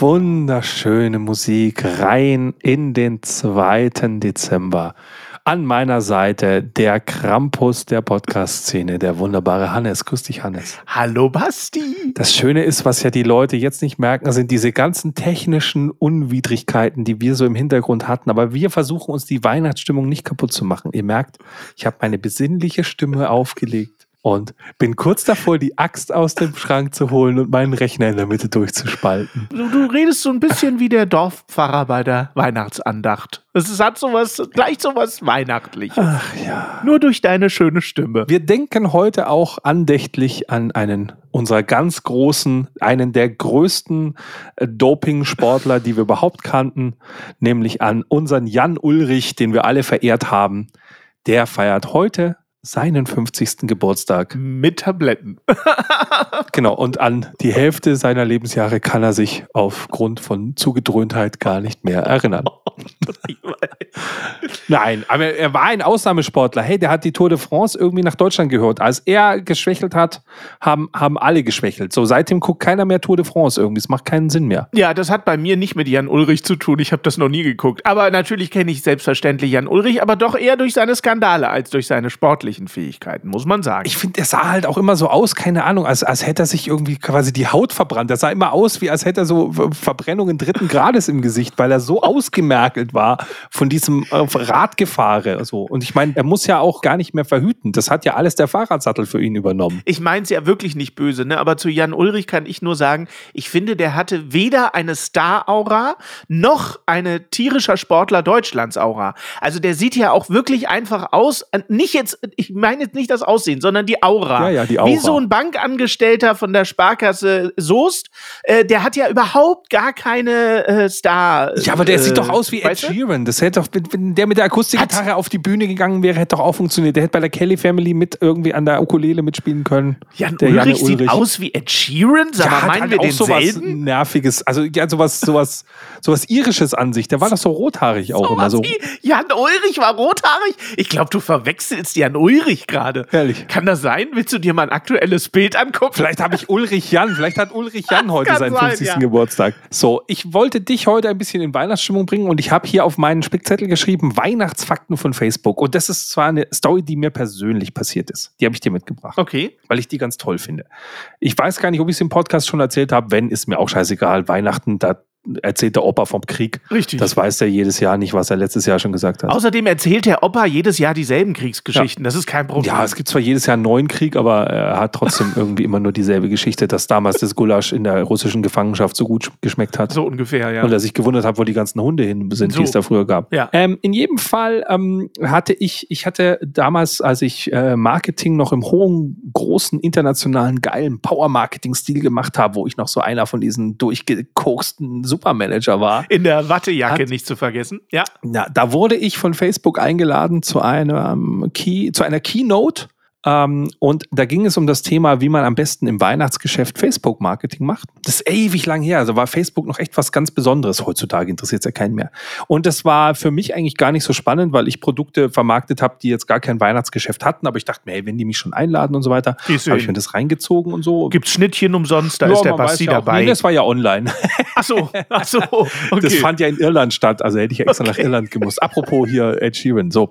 Wunderschöne Musik rein in den 2. Dezember. An meiner Seite der Krampus der Podcast-Szene, der wunderbare Hannes. Grüß dich, Hannes. Hallo Basti. Das Schöne ist, was ja die Leute jetzt nicht merken, sind diese ganzen technischen Unwidrigkeiten, die wir so im Hintergrund hatten. Aber wir versuchen uns die Weihnachtsstimmung nicht kaputt zu machen. Ihr merkt, ich habe meine besinnliche Stimme aufgelegt und bin kurz davor, die Axt aus dem Schrank zu holen und meinen Rechner in der Mitte durchzuspalten. Du, du redest so ein bisschen wie der Dorfpfarrer bei der Weihnachtsandacht. Es hat sowas, gleich sowas Weihnachtliches. Ach ja. Nur durch deine schöne Stimme. Wir denken heute auch andächtlich an einen unserer ganz großen, einen der größten äh, Doping-Sportler, die wir überhaupt kannten, nämlich an unseren Jan Ulrich, den wir alle verehrt haben. Der feiert heute seinen 50. Geburtstag. Mit Tabletten. genau, und an die Hälfte seiner Lebensjahre kann er sich aufgrund von Zugedröhntheit gar nicht mehr erinnern. Nein, aber er war ein Ausnahmesportler. Hey, der hat die Tour de France irgendwie nach Deutschland gehört. Als er geschwächelt hat, haben, haben alle geschwächelt. So, seitdem guckt keiner mehr Tour de France irgendwie. Es macht keinen Sinn mehr. Ja, das hat bei mir nicht mit Jan Ulrich zu tun. Ich habe das noch nie geguckt. Aber natürlich kenne ich selbstverständlich Jan Ulrich, aber doch eher durch seine Skandale als durch seine sportlichen Fähigkeiten, muss man sagen. Ich finde, er sah halt auch immer so aus, keine Ahnung, als, als hätte er sich irgendwie quasi die Haut verbrannt. Er sah immer aus, wie als hätte er so Verbrennungen dritten Grades im Gesicht, weil er so ausgemerkelt war von diesem äh, Radgefahre. So. Und ich meine, er muss ja auch gar nicht mehr verhüten. Das hat ja alles der Fahrradsattel für ihn übernommen. Ich meine es ja wirklich nicht böse, ne? aber zu Jan Ulrich kann ich nur sagen, ich finde, der hatte weder eine Star-Aura noch eine tierischer Sportler Deutschlands-Aura. Also der sieht ja auch wirklich einfach aus, nicht jetzt, ich meine jetzt nicht das Aussehen, sondern die Aura. Ja, ja, die Aura. Wie so ein Bankangestellter von der Sparkasse Soest, äh, der hat ja überhaupt gar keine äh, Star. Ja, aber der äh, sieht doch aus wie Ed? Sheeran. Das hätte doch, wenn der mit der Akustikgitarre auf die Bühne gegangen wäre, hätte doch auch funktioniert. Der hätte bei der Kelly Family mit irgendwie an der Ukulele mitspielen können. Jan der Ulrich, Janne sieht aus wie Ed Sheeran? Sag Ja, mal, hat meinen halt wir auch den sowas selten? nerviges, also ja, sowas, sowas, sowas irisches an sich. Der war doch so rothaarig auch immer Sowas so. wie Jan Ulrich war rothaarig? Ich glaube, du verwechselst Jan Ulrich gerade. Ehrlich. Kann das sein? Willst du dir mal ein aktuelles Bild angucken? Vielleicht habe ich Ulrich Jan, vielleicht hat Ulrich Jan heute seinen sein, 50. ja. Geburtstag. So, ich wollte dich heute ein bisschen in Weihnachtsstimmung bringen und ich habe hier auf meinen Spickzettel geschrieben Weihnachtsfakten von Facebook. Und das ist zwar eine Story, die mir persönlich passiert ist. Die habe ich dir mitgebracht, Okay. weil ich die ganz toll finde. Ich weiß gar nicht, ob ich es im Podcast schon erzählt habe. Wenn, ist mir auch scheißegal. Weihnachten, da erzählt der Opa vom Krieg. Richtig. Das weiß er jedes Jahr nicht, was er letztes Jahr schon gesagt hat. Außerdem erzählt der Opa jedes Jahr dieselben Kriegsgeschichten. Das ist kein Problem. Ja, es gibt zwar jedes Jahr einen neuen Krieg, aber er hat trotzdem irgendwie immer nur dieselbe Geschichte, dass damals das Gulasch in der russischen Gefangenschaft so gut geschmeckt hat. so ungefähr, ja. Und er sich gewundert hat, wo die ganzen Hunde hin sind, So. die es da früher gab. Ja. Ähm, in jedem Fall ähm, hatte ich, ich hatte damals, als ich äh, Marketing noch im hohen, großen, internationalen, geilen Power-Marketing-Stil gemacht habe, wo ich noch so einer von diesen durchgekoksten Supermanager war. In der Wattejacke Hat- nicht zu vergessen. Ja. Ja, da wurde ich von Facebook eingeladen zu einer ähm, Key, zu einer Keynote. Ähm, und da ging es um das Thema, wie man am besten im Weihnachtsgeschäft Facebook-Marketing macht. Das ist ewig lang her. Also war Facebook noch echt was ganz Besonderes. Heutzutage interessiert es ja keinen mehr. Und das war für mich eigentlich gar nicht so spannend, weil ich Produkte vermarktet habe, die jetzt gar kein Weihnachtsgeschäft hatten. Aber ich dachte mir, hey, wenn die mich schon einladen und so weiter, habe ich mir das reingezogen und so. Gibt's Schnittchen umsonst, da Ja, ist der Basti ja dabei. Nee, das war ja online. ach so, ach so. Okay. Das fand ja in Irland statt, also hätte ich extra nach Okay. Irland gemusst. Apropos hier Ed Sheeran. So,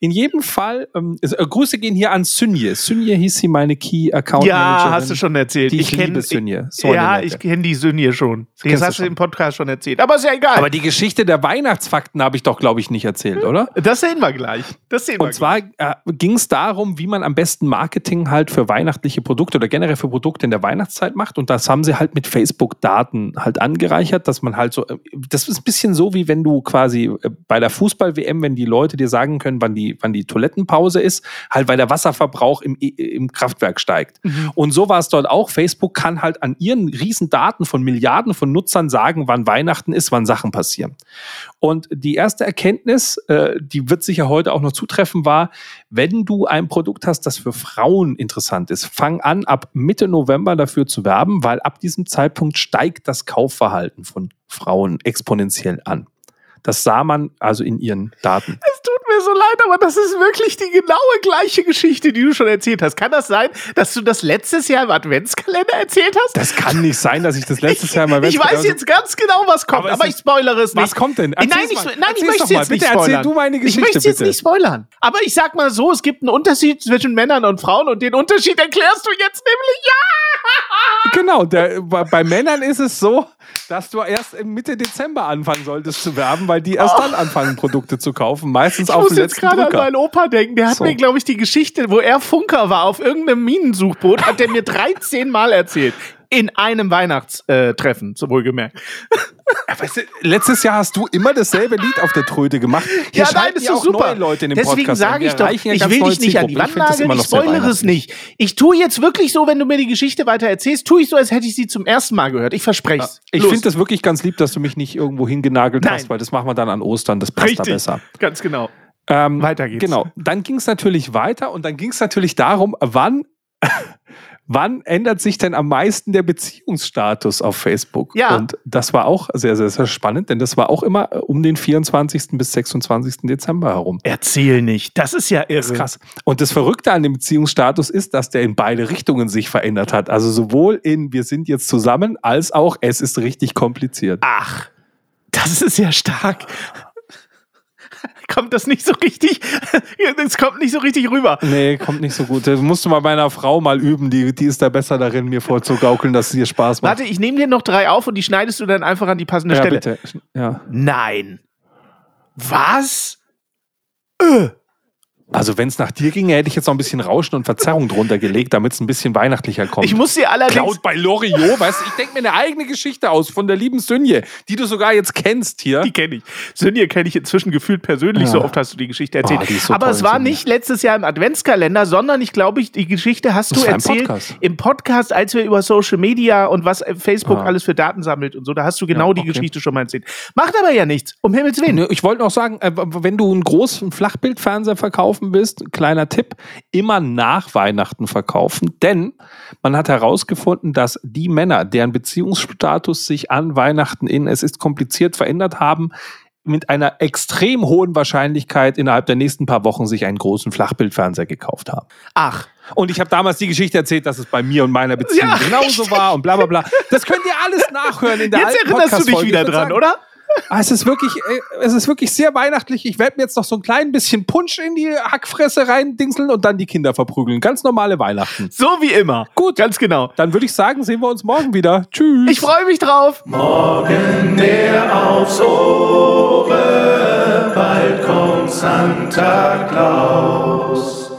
in jedem Fall, ähm, äh, Grüße gehen hier an Synje. Synje hieß sie meine Key Account ja, Managerin. hast du schon erzählt. Die ich kenn- liebe Synje. So ja, ich kenne die Synje schon. Das hast du schon. im Podcast schon erzählt. Aber ist ja egal. Aber die Geschichte der Weihnachtsfakten habe ich doch, glaube ich, nicht erzählt, oder? das sehen wir gleich. Das sehen wir Und zwar äh, ging es darum, wie man am besten Marketing halt für weihnachtliche Produkte oder generell für Produkte in der Weihnachtszeit macht. Und das haben sie halt mit Facebook-Daten halt angereichert, dass man halt so, äh, das ist ein bisschen so, wie wenn du quasi äh, bei der Fußball-WM, wenn die Leute dir sagen können, wann die, wann die Toilettenpause ist, halt weil der Wasserverbrauch Stromverbrauch im, im Kraftwerk steigt. Mhm. Und so war es dort auch. Facebook kann halt an ihren riesen Daten von Milliarden von Nutzern sagen, wann Weihnachten ist, wann Sachen passieren. Und die erste Erkenntnis, äh, die wird sicher heute auch noch zutreffen, war, wenn du ein Produkt hast, das für Frauen interessant ist, fang an, ab Mitte November dafür zu werben, weil ab diesem Zeitpunkt steigt das Kaufverhalten von Frauen exponentiell an. Das sah man also in ihren Daten. Es mir so leid, aber das ist wirklich die genaue gleiche Geschichte, die du schon erzählt hast. Kann das sein, dass du das letztes Jahr im Adventskalender erzählt hast? Das kann nicht sein, dass ich das letztes Jahr im Adventskalender... Ich weiß jetzt ganz genau, was kommt, aber, aber ich spoilere es nicht. Was kommt denn? Erzähl's nein, ich, nein, ich möchte jetzt nicht spoilern. Erzähl du meine Geschichte, ich möchte jetzt nicht spoilern. Aber ich sag mal so, es gibt einen Unterschied zwischen Männern und Frauen und den Unterschied erklärst du jetzt nämlich ja! Genau, der, bei Männern ist es so, dass du erst Mitte Dezember anfangen solltest zu werben, weil die erst oh. dann anfangen, Produkte zu kaufen. Meistens ich auf den letzten. Ich muss jetzt gerade an meinen Opa denken. Der hat so. mir, glaube ich, die Geschichte, wo er Funker war auf irgendeinem Minensuchboot, hat der mir 13 Mal erzählt in einem Weihnachtstreffen, so wohlgemerkt. Ja, weißt du, letztes Jahr hast du immer dasselbe Lied auf der Tröte gemacht. Hier ja, nein, das ist super. Leute in dem Deswegen sage ich doch, ich will dich nicht an die Wand nageln, ich, ich spoilere es nicht. Ich tue jetzt wirklich so, wenn du mir die Geschichte weiter erzählst, tue ich so, als hätte ich sie zum ersten Mal gehört. Ich verspreche es. Ich finde das wirklich ganz lieb, dass du mich nicht irgendwo hingenagelt nein. hast, weil das machen wir dann an Ostern, das passt Richtig. da besser. Ganz genau. Ähm, weiter geht's. Genau. Dann ging es natürlich weiter und dann ging es natürlich darum, wann wann ändert sich denn am meisten der Beziehungsstatus auf Facebook? Ja. Und das war auch sehr, sehr, sehr spannend, denn das war auch immer äh, um den 24. bis 26. Dezember herum. Erzähl nicht, das ist ja irre. Das ist krass. Und das Verrückte an dem Beziehungsstatus ist, dass der in beide Richtungen sich verändert hat. Also sowohl in wir sind jetzt zusammen, als auch es ist richtig kompliziert. Ach, das ist ja stark kommt das nicht so richtig, es kommt nicht so richtig rüber. Nee, kommt nicht so gut. Das musst du mal bei einer Frau mal üben, die, die ist da besser darin, mir vorzugaukeln, dass es dir Spaß macht. Warte, ich nehme dir noch drei auf und die schneidest du dann einfach an die passende ja, Stelle. Bitte. Ja. Nein. Was? Äh. Also wenn es nach dir ginge, hätte ich jetzt noch ein bisschen Rauschen und Verzerrung drunter gelegt, damit es ein bisschen weihnachtlicher kommt. Ich muss dir allerdings... Cloud bei Loriot, weißt du, ich denke mir eine eigene Geschichte aus von der lieben Sünje, die du sogar jetzt kennst hier. Die kenne ich. Sünje kenne ich inzwischen gefühlt persönlich, ja. so oft hast du die Geschichte erzählt. Oh, so Aber toll, es war Sünje. nicht letztes Jahr im Adventskalender, sondern ich glaube, die Geschichte hast das du erzählt Podcast. im Podcast, als wir über Social Media und was Facebook ah. alles für Daten sammelt und so, da hast du genau ja, okay. die Geschichte schon mal erzählt. Macht aber ja nichts, um Himmels Willen. Ich wollte noch sagen, äh, wenn du einen großen Flachbildfernseher verkaufen willst, kleiner kleiner Tipp, immer nach Weihnachten verkaufen, denn man hat herausgefunden, dass die Männer, deren Beziehungsstatus sich an Weihnachten in es ist kompliziert verändert haben, mit einer extrem hohen Wahrscheinlichkeit innerhalb der nächsten paar Wochen sich einen großen Flachbildfernseher gekauft haben. Ach. Und ich habe damals die Geschichte erzählt, dass es bei mir und meiner Beziehung ja, genauso war und bla bla bla. Das könnt ihr alles nachhören in der Jetzt erinnerst du dich wieder dran, sagen, oder? Ah, es ist wirklich, äh, es ist wirklich sehr weihnachtlich. Ich werde mir jetzt noch so ein klein bisschen Punsch in die Hackfresse reindingseln und dann die Kinder verprügeln. Ganz normale Weihnachten. So wie immer. Gut. Ganz genau. Dann würde ich sagen, sehen wir uns morgen wieder. Tschüss. Ich freue mich drauf. Morgen der aufs Ohr, bald kommt Santa Claus.